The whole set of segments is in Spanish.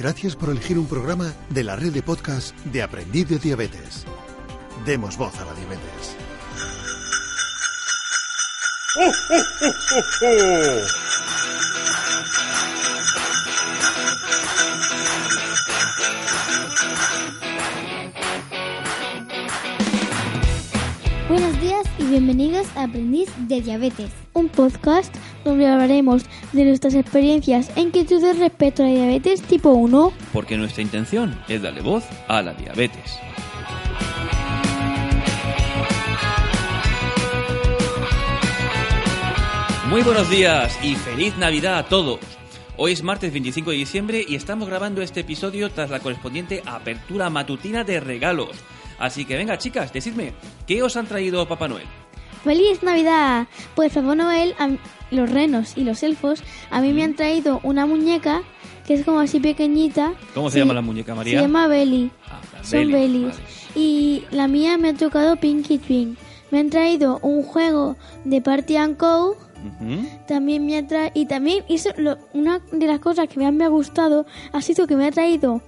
Gracias por elegir un programa de la red de podcast de Aprendiz de Diabetes. Demos voz a la diabetes. Buenos días y bienvenidos a Aprendiz de Diabetes, un podcast donde hablaremos de nuestras experiencias e inquietudes respecto a la diabetes tipo 1. Porque nuestra intención es darle voz a la diabetes. Muy buenos días y feliz Navidad a todos. Hoy es martes 25 de diciembre y estamos grabando este episodio tras la correspondiente apertura matutina de regalos. Así que venga chicas, decidme, ¿qué os han traído Papá Noel? ¡Feliz Navidad! Pues Papá Noel, a- los renos y los elfos, a mí me han traído una muñeca que es como así pequeñita. ¿Cómo se llama la muñeca, María? Se llama Belly. Ah, Son Belly, Bellys. vale. Y la mía me ha tocado Pinky Twin. Me han traído un juego de Party and Co. También me ha traído, y también hizo lo- una de las cosas que más me ha gustado ha sido que me ha traído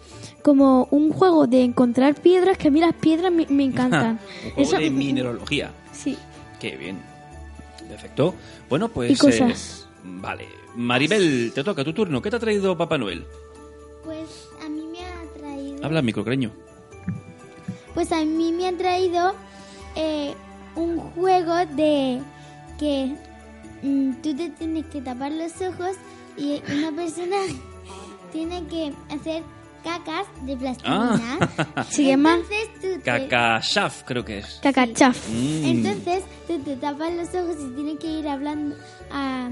como un juego de encontrar piedras, que a mí las piedras me, me encantan. Un juego Eso- de mineralogía. Sí. Qué bien. Perfecto. Bueno, pues... Y cosas. eh, vale. Maribel, te toca tu turno. ¿Qué te ha traído Papá Noel? Pues a mí me ha traído... Habla microcreño. Pues a mí me han traído eh, un juego de que mm, tú te tienes que tapar los ojos y una persona tiene que hacer cacas de plastilina. Ah. Se llama... Cacashaf, creo que es. Cacachaf. Mm. Entonces tú te tapas los ojos y tienes que ir hablando, ah,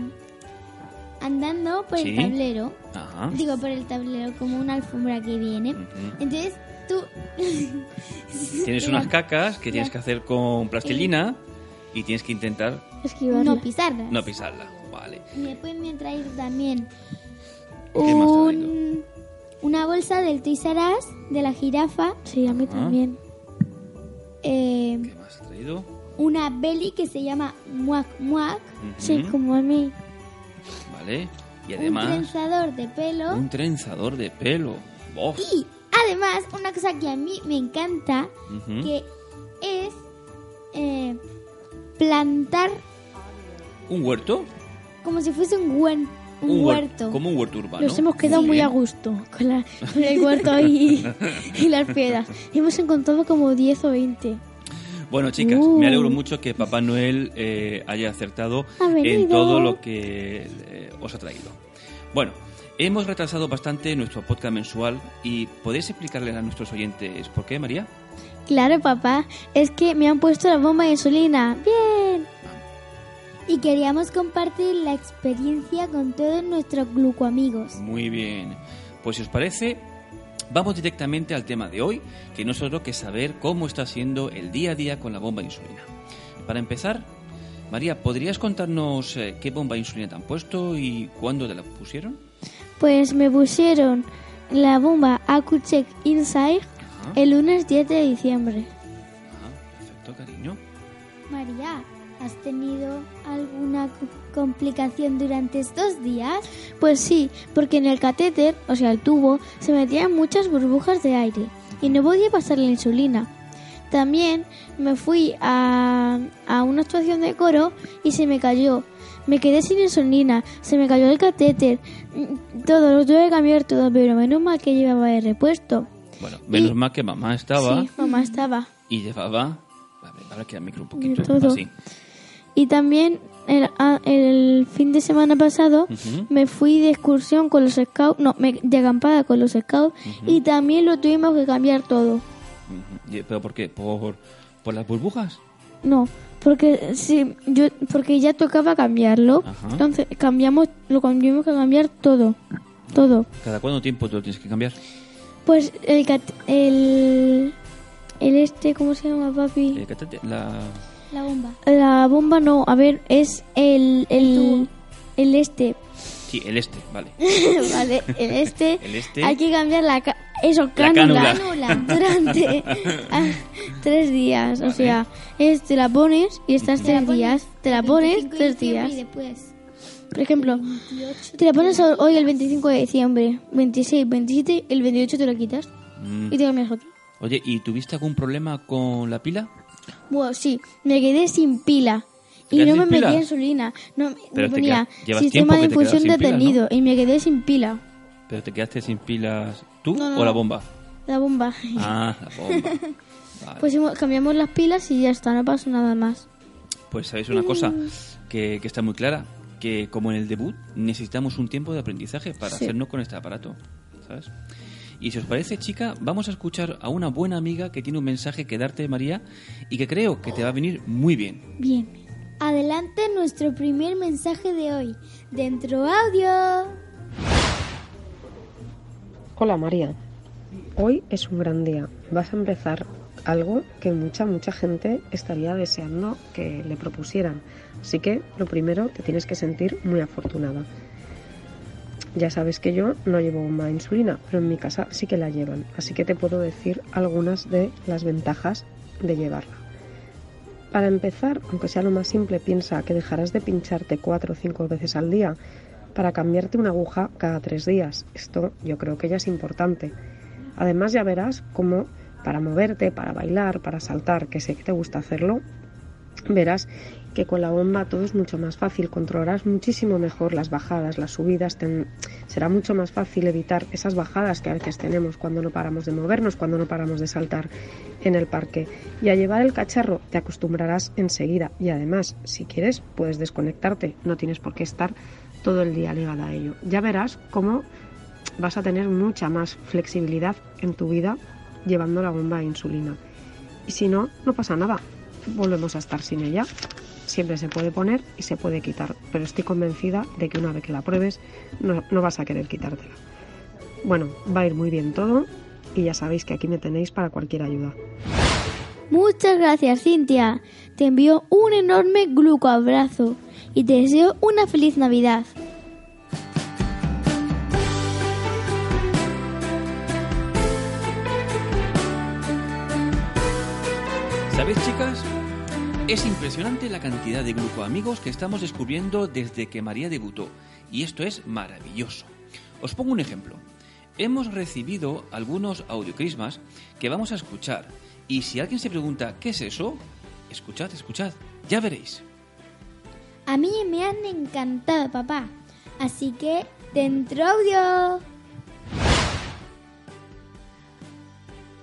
andando por Sí. el tablero. Ajá. Digo, por el tablero, como una alfombra que viene. Ujú. Entonces tú... Tienes unas cacas que tienes que hacer con plastilina y tienes que intentar No pisarlas. no pisarla. Vale. Y después me han traído también ¿Qué más te ha un, bolsa del Toys R Us, de la jirafa. Sí, a mí también. Eh, ¿Qué más has traído? una belly que se llama Muac Muac. Ujú. como a mí. Vale. Y Un además, trenzador de pelo. un trenzador de pelo. ¡Oh! Y además, una cosa que a mí me encanta, Ujú. que es eh, plantar ¿Un huerto? como si fuese un, un, huer- huerto. Como un huerto urbano. Nos hemos quedado Muy muy a gusto con, la- con el huerto y, y las piedras. Hemos encontrado como 10 o 20. Bueno, chicas, Uh. me alegro mucho que Papá Noel eh, haya acertado en todo lo que eh, os ha traído. Bueno, hemos retrasado bastante nuestro podcast mensual y ¿podéis explicarle a nuestros oyentes por qué, María? Claro, papá, es que me han puesto la bomba de insulina. Bien. Y queríamos compartir la experiencia con todos nuestros glucoamigos. Muy bien. Pues si os parece, vamos directamente al tema de hoy, que no es otro que saber cómo está siendo el día a día con la bomba de insulina. Para empezar, María, ¿podrías contarnos eh, qué bomba de insulina te han puesto y cuándo te la pusieron? Pues me pusieron la bomba AcuCheck Inside Ajá. el lunes 10 de diciembre. Perfecto, cariño. María, ¿has tenido alguna co- complicación durante estos días? Pues sí, porque en el catéter, o sea, el tubo, se metían muchas burbujas de aire y no podía pasar la insulina. También me fui a, a una actuación de coro y se me cayó. Me quedé sin insulina, se me cayó el catéter, mm, todo, lo tuve que cambiar todo, pero menos mal que llevaba el repuesto. Bueno, menos Y- mal que mamá estaba Sí, mamá estaba. y llevaba... A ver, ahora queda el micro un poquito. todo. Así. Y también el, el fin de semana pasado me fui de excursión con los scouts, no, me- de acampada con los scouts y también lo tuvimos que cambiar todo. ¿Pero por qué? ¿Por, por las burbujas? No, porque sí, yo porque ya tocaba cambiarlo, Ajá. entonces cambiamos, lo tuvimos que cambiar todo. todo. ¿Cada cuánto tiempo te lo tienes que cambiar? Pues el, el, el este, ¿cómo se llama, papi? Catéter- la... La bomba. La bomba no, a ver, es el, el, el este, Sí, el este, vale. ¿vale? El este, El este. hay que cambiar la, ca- eso, cánula. cánula, durante ah, tres días, o sea, es, te la pones y estás tres días, te la pones 25 de tres días. Y después. Por ejemplo, te la pones hoy el 25 de diciembre, 26, 27, el 28 te lo quitas Mm. y te cambias otro. Oye, ¿y tuviste algún problema con la pila? Bueno, sí, me quedé sin pila. ¿Te Y no me pila? metía insulina. No, me ponía queda- sistema de infusión detenido y me quedé sin pila. ¿Pero te quedaste sin pilas tú No, no, o la bomba? La bomba. Ah, la bomba. Vale. Pues cambiamos las pilas y ya está, no pasó nada más. Pues sabéis una cosa que, que está muy clara, que como en el debut necesitamos un tiempo de aprendizaje para Sí. hacernos con este aparato, ¿sabes? Y si os parece, chica, vamos a escuchar a una buena amiga que tiene un mensaje que darte, María, y que creo que te va a venir muy bien. Bien. Adelante nuestro primer mensaje de hoy. Dentro audio. Hola María, hoy es un gran día. Vas a empezar algo que mucha, mucha gente estaría deseando que le propusieran. Así que lo primero te tienes que sentir muy afortunada. Ya sabes que yo no llevo de insulina, pero en mi casa sí que la llevan. Así que te puedo decir algunas de las ventajas de llevarla. Para empezar, aunque sea lo más simple, piensa que dejarás de pincharte cuatro o cinco veces al día para cambiarte una aguja cada tres días. Esto yo creo que ya es importante. Además ya verás cómo para moverte, para bailar, para saltar, que sé que te gusta hacerlo, verás que con la bomba todo es mucho más fácil, controlarás muchísimo mejor las bajadas, las subidas, será mucho más fácil evitar esas bajadas que a veces tenemos cuando no paramos de movernos, cuando no paramos de saltar en el parque. Y a llevar el cacharro te acostumbrarás enseguida y además, si quieres, puedes desconectarte, no tienes por qué estar todo el día ligada a ello. Ya verás cómo vas a tener mucha más flexibilidad en tu vida llevando la bomba de insulina. Y si no, no pasa nada. Volvemos a estar sin ella. Siempre se puede poner y se puede quitar, pero estoy convencida de que una vez que la pruebes no, no vas a querer quitártela. Bueno, va a ir muy bien todo y ya sabéis que aquí me tenéis para cualquier ayuda. Muchas gracias, Cintia. Te envío un enorme glucoabrazo y te deseo una feliz Navidad. ¿Sabéis, chicas? Es impresionante la cantidad de glucoamigos que estamos descubriendo desde que María debutó, y esto es maravilloso. Os pongo un ejemplo. Hemos recibido algunos audiocrismas que vamos a escuchar, y si alguien se pregunta ¿qué es eso? Escuchad, escuchad, ya veréis. A mí me han encantado, papá. Así que, dentro audio.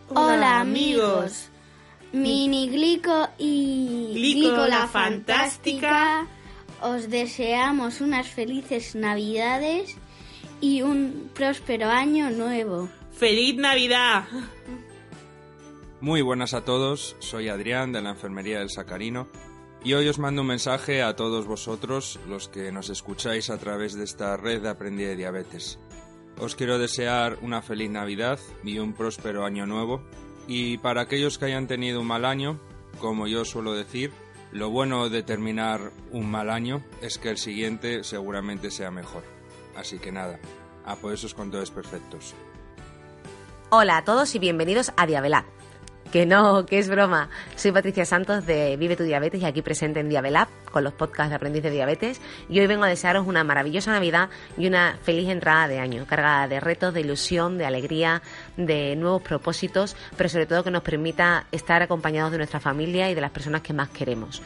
Hola amigos, Mini Glico y Glico, la la fantástica. os deseamos unas felices navidades y un próspero año nuevo. ¡Feliz Navidad! Muy buenas a todos, soy Adrián de la Enfermería del Sacarino y hoy os mando un mensaje a todos vosotros, los que nos escucháis a través de esta red de Aprendí de Diabetes. Os quiero desear una feliz Navidad y un próspero año nuevo y para aquellos que hayan tenido un mal año, como yo suelo decir, lo bueno de terminar un mal año es que el siguiente seguramente sea mejor. Así que nada, a por esos controles perfectos. Hola a todos y bienvenidos a Diabelab. Que no, que es broma. Soy Patricia Santos de Vive tu Diabetes y aquí presente en Diabelab con los podcasts de Aprendiz de Diabetes. Y hoy vengo a desearos una maravillosa Navidad y una feliz entrada de año, cargada de retos, de ilusión, de alegría, de nuevos propósitos, pero sobre todo que nos permita estar acompañados de nuestra familia y de las personas que más queremos.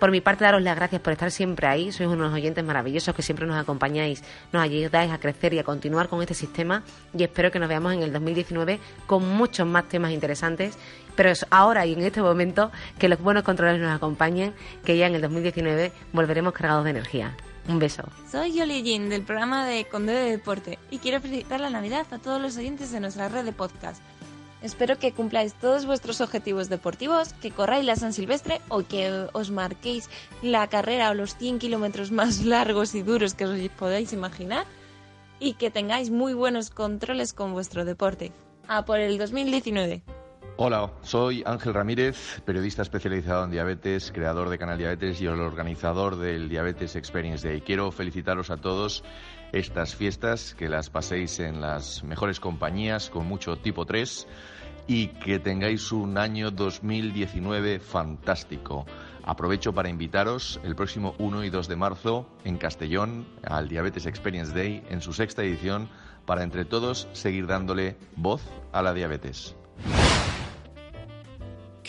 Por mi parte, daros las gracias por estar siempre ahí. Sois unos oyentes maravillosos que siempre nos acompañáis, nos ayudáis a crecer y a continuar con este sistema. Y espero que nos veamos en el 2019 con muchos más temas interesantes. Pero es ahora y en este momento que los buenos controles nos acompañen, que ya en el 2019 volveremos cargados de energía. Un beso. Soy Yoli Jin del programa de Conde de Deporte y quiero felicitar la Navidad a todos los oyentes de nuestra red de podcast. Espero que cumpláis todos vuestros objetivos deportivos, que corráis la San Silvestre o que os marquéis la carrera o los 100 kilómetros más largos y duros que os podáis imaginar. y que tengáis muy buenos controles con vuestro deporte. A por el 2019. Hola, soy Ángel Ramírez, periodista especializado en diabetes, creador de Canal Diabetes y el organizador del Diabetes Experience Day. Quiero felicitaros a todos estas fiestas, que las paséis en las mejores compañías con mucho tipo 3 y que tengáis un año 2019 fantástico. Aprovecho para invitaros el próximo 1 y 2 de marzo en Castellón al Diabetes Experience Day en su sexta edición para entre todos seguir dándole voz a la diabetes.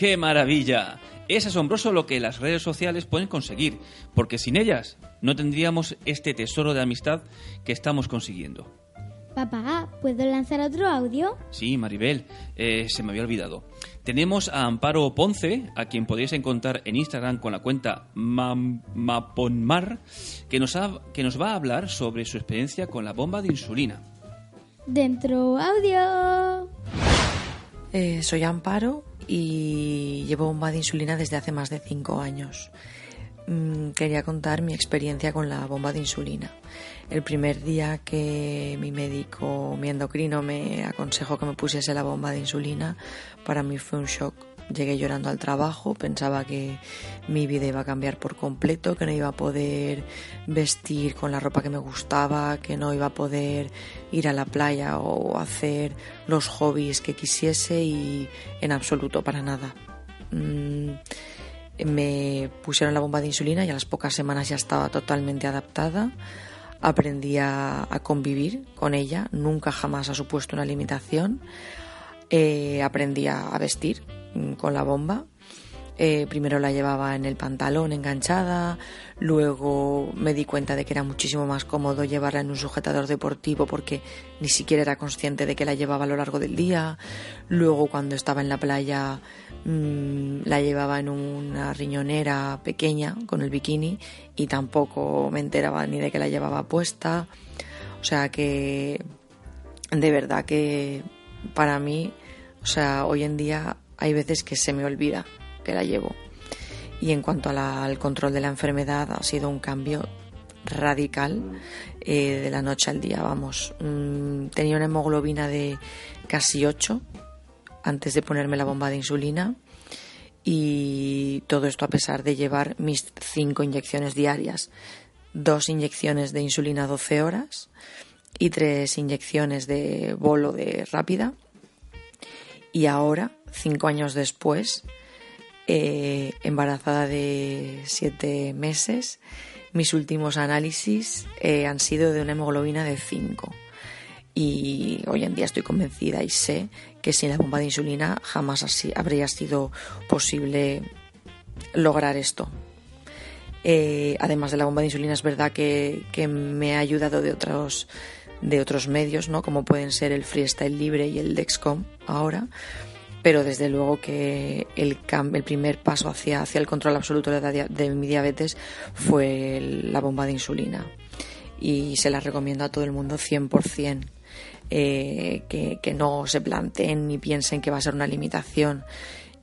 ¡Qué maravilla! Es asombroso lo que las redes sociales pueden conseguir, porque sin ellas no tendríamos este tesoro de amistad que estamos consiguiendo. Papá, ¿puedo lanzar otro audio? Sí, Maribel, eh, se me había olvidado. Tenemos a Amparo Ponce, a quien podéis encontrar en Instagram con la cuenta Maponmar, que nos, que nos va a hablar sobre su experiencia con la bomba de insulina. Dentro audio. Eh, soy Amparo y llevo bomba de insulina desde hace más de cinco años. Mm, quería contar mi experiencia con la bomba de insulina. El primer día que mi médico, mi endocrino, me aconsejó que me pusiese la bomba de insulina, para mí fue un shock. Llegué llorando al trabajo, pensaba que mi vida iba a cambiar por completo, que no iba a poder vestir con la ropa que me gustaba, que no iba a poder ir a la playa o hacer los hobbies que quisiese y en absoluto para nada. Mm, me pusieron la bomba de insulina y a las pocas semanas ya estaba totalmente adaptada. Aprendí a, convivir con ella, nunca jamás ha supuesto una limitación. Eh, aprendí a vestir mm, con la bomba eh, primero la llevaba en el pantalón enganchada, luego me di cuenta de que era muchísimo más cómodo llevarla en un sujetador deportivo porque ni siquiera era consciente de que la llevaba a lo largo del día. Luego cuando estaba en la playa mm, la llevaba en una riñonera pequeña con el bikini y tampoco me enteraba ni de que la llevaba puesta. O sea que de verdad que para mí, o sea, hoy en día hay veces que se me olvida que la llevo. Y en cuanto al control de la enfermedad, ha sido un cambio radical eh, de la noche al día. Vamos, mm, tenía una hemoglobina de casi 8 antes de ponerme la bomba de insulina y todo esto a pesar de llevar mis cinco inyecciones diarias, dos inyecciones de insulina 12 horas y tres inyecciones de bolo de rápida. Y ahora, cinco años después, eh, embarazada de siete meses. Mis últimos análisis eh, han sido de una hemoglobina de 5. Y hoy en día estoy convencida y sé que sin la bomba de insulina jamás así habría sido posible lograr esto. Eh, además de la bomba de insulina, es verdad que, que, me ha ayudado de otros, de otros medios, ¿no? como pueden ser el Freestyle Libre y el Dexcom ahora pero desde luego que el, el primer paso hacia, hacia el control absoluto de, de mi diabetes fue la bomba de insulina y se la recomiendo a todo el mundo 100%. Eh, que, que no se planteen ni piensen que va a ser una limitación.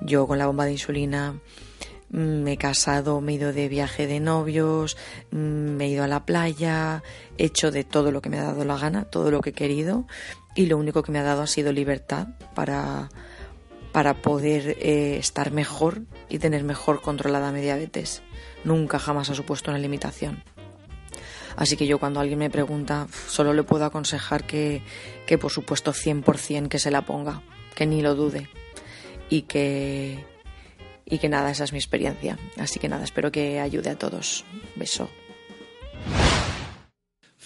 Yo con la bomba de insulina me he casado, me he ido de viaje de novios, mm, me he ido a la playa, he hecho de todo lo que me ha dado la gana, todo lo que he querido y lo único que me ha dado ha sido libertad para, para poder eh, estar mejor y tener mejor controlada mi diabetes. Nunca jamás ha supuesto una limitación. Así que yo cuando alguien me pregunta, solo le puedo aconsejar que, que por supuesto 100% que se la ponga, que ni lo dude y que, y que nada, esa es mi experiencia. Así que nada, espero que ayude a todos. Beso.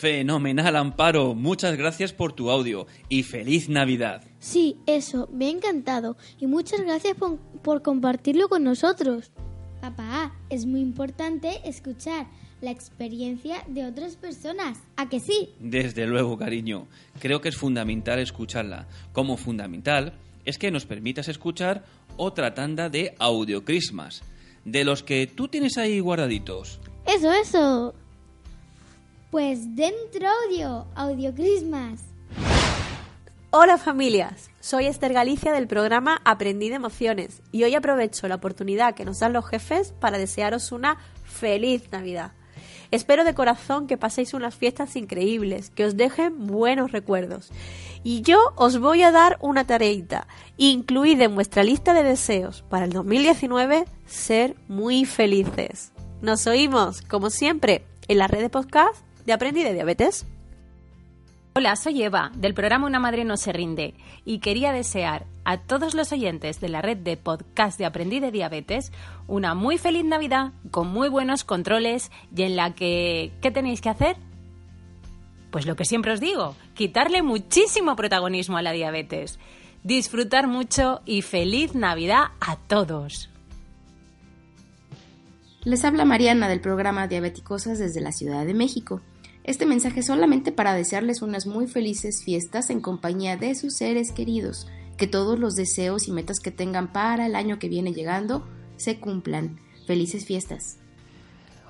Fenomenal, Amparo. Muchas gracias por tu audio y feliz Navidad. Sí, eso, me ha encantado y muchas gracias por, compartirlo con nosotros. Papá, es muy importante escuchar la experiencia de otras personas. ¿A que sí? Desde luego, cariño. Creo que es fundamental escucharla. Como fundamental es que nos permitas escuchar otra tanda de audiocrismas, de los que tú tienes ahí guardaditos. Eso, eso. Pues dentro audio, Audio Christmas. Hola familias, soy Esther Galicia del programa Aprendí de Emociones y hoy aprovecho la oportunidad que nos dan los jefes para desearos una feliz Navidad. Espero de corazón que paséis unas fiestas increíbles, que os dejen buenos recuerdos. Y yo os voy a dar una tareita. Incluid en vuestra lista de deseos para el 2019 ser muy felices. Nos oímos, como siempre, en la red de podcast de Aprendí de Diabetes. Hola, soy Eva, del programa Una Madre No Se Rinde, y quería desear a todos los oyentes de la red de podcast de Aprendí de Diabetes una muy feliz Navidad, con muy buenos controles y en la que... ¿Qué tenéis que hacer? Pues lo que siempre os digo, quitarle muchísimo protagonismo a la diabetes. Disfrutar mucho y feliz Navidad a todos. Les habla Mariana del programa Diabéticosas desde la Ciudad de México. Este mensaje es solamente para desearles unas muy felices fiestas en compañía de sus seres queridos, que todos los deseos y metas que tengan para el año que viene llegando se cumplan. Felices fiestas.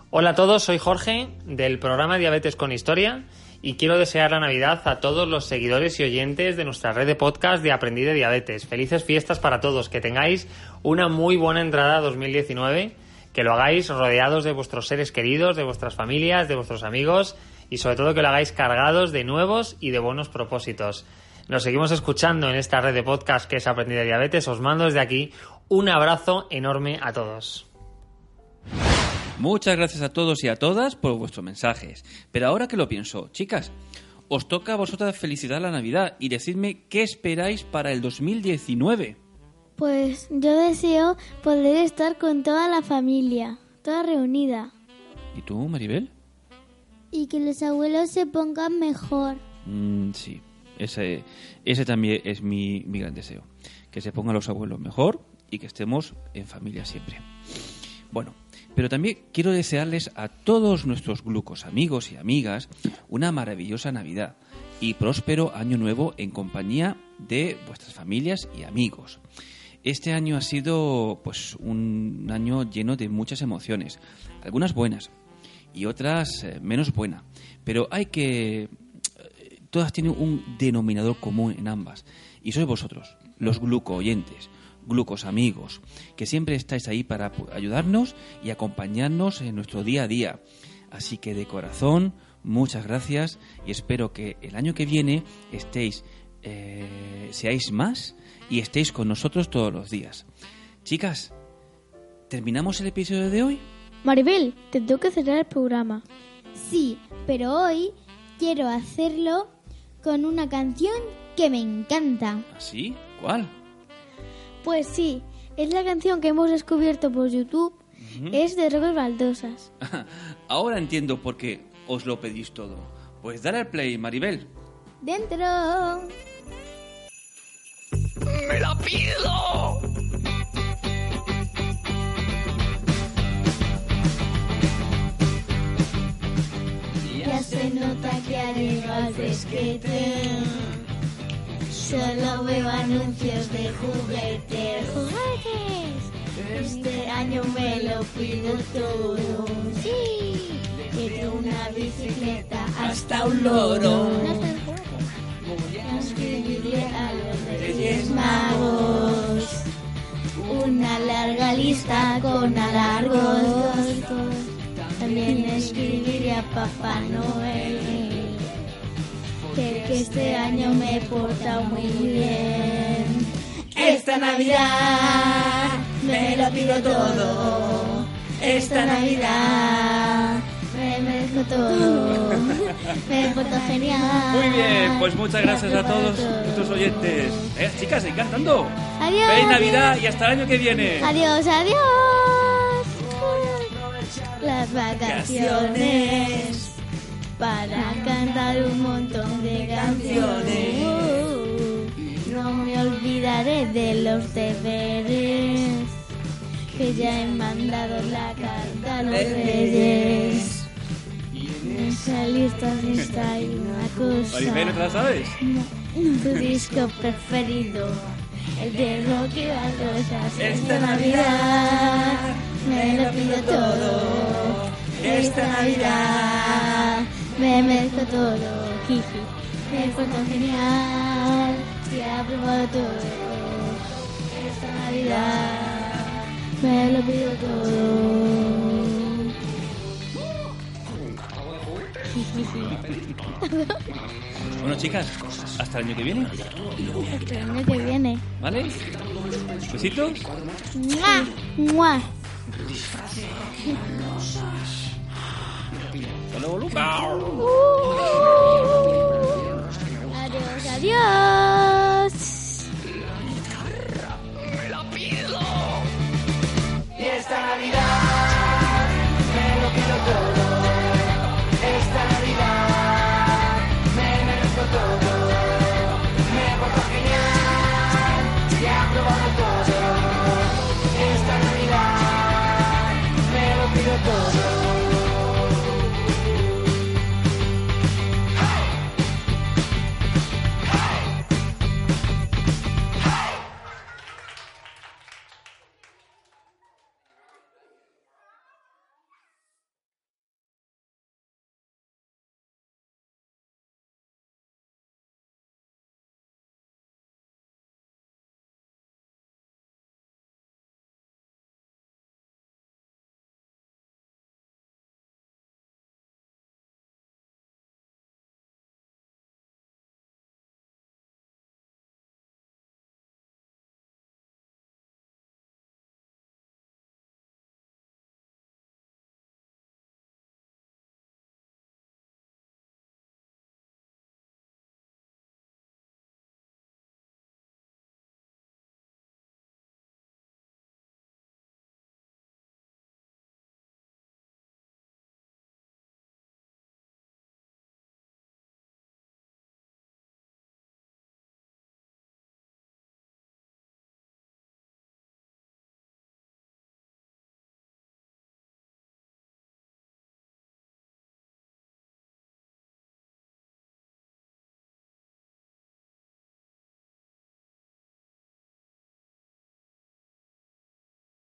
Hola a todos, soy Jorge del programa Diabetes con Historia y quiero desear la Navidad a todos los seguidores y oyentes de nuestra red de podcast de Aprendí de Diabetes. Felices fiestas para todos, que tengáis una muy buena entrada a 2019, que lo hagáis rodeados de vuestros seres queridos, de vuestras familias, de vuestros amigos y sobre todo que lo hagáis cargados de nuevos y de buenos propósitos. Nos seguimos escuchando en esta red de podcast que es Aprendí de Diabetes. Os mando desde aquí un abrazo enorme a todos. Muchas gracias a todos y a todas por vuestros mensajes. Pero ahora que lo pienso, chicas, os toca a vosotras felicitar la Navidad y decidme qué esperáis para el 2019. Pues yo deseo poder estar con toda la familia, toda reunida. ¿Y tú, Maribel? Y que los abuelos se pongan mejor. Mm, sí, ese, ese también es mi, mi gran deseo. Que se pongan los abuelos mejor y que estemos en familia siempre. Bueno, pero también quiero desearles a todos nuestros glucos amigos y amigas una maravillosa Navidad y próspero año nuevo en compañía de vuestras familias y amigos. Este año ha sido pues un año lleno de muchas emociones, algunas buenas y otras eh, menos buenas, pero hay que eh, todas tienen un denominador común en ambas y sois vosotros, los gluco oyentes glucos amigos, que siempre estáis ahí para ayudarnos y acompañarnos en nuestro día a día. Así que de corazón, muchas gracias y espero que el año que viene estéis, eh, seáis más y estéis con nosotros todos los días. Chicas, ¿terminamos el episodio de hoy? Maribel, te tengo que cerrar el programa. Sí, pero hoy quiero hacerlo con una canción que me encanta. ¿Así? ¿Cuál? Pues sí, es la canción que hemos descubierto por YouTube. Es de Robert Baldosas. Ahora entiendo por qué os lo pedís todo. Pues dale al play, Maribel. Dentro. ¡Me la pido! Ya se nota que llegado el fresquete. Solo veo anuncios de juguetes. ¡Juguetes! Este año me lo pido todo. ¡Sí! Quiero una bicicleta hasta un loro. A escribirle a los Reyes Magos una larga lista con alargos. También escribiré a Papá Noel que, que este año me he portado muy bien. Esta Navidad me lo pido todo. Esta Navidad me merezco todo. Me porto genial. Muy bien, pues muchas gracias a todos nuestros oyentes. Eh, chicas, seguid cantando. Adiós. ¡Feliz Navidad y hasta el año que viene! Adiós, adiós. Las vacaciones para cantar un montón de canciones. No me olvidaré de los deberes que ya he mandado la carta a los reyes. En esa lista está una cosa. Maribel, ¿no te la sabes? Tu disco preferido, el de Rocky Balrosas. Esta Navidad me lo pido todo. Esta Navidad me merezco todo. Jiji, me porto genial. Se ha probado todo. Esta Navidad me lo pido todo. Bueno, chicas, hasta el año que viene. Hasta el año que viene. ¿Vale? Besitos. ¡Mua! ¡Mua! Adiós, adiós.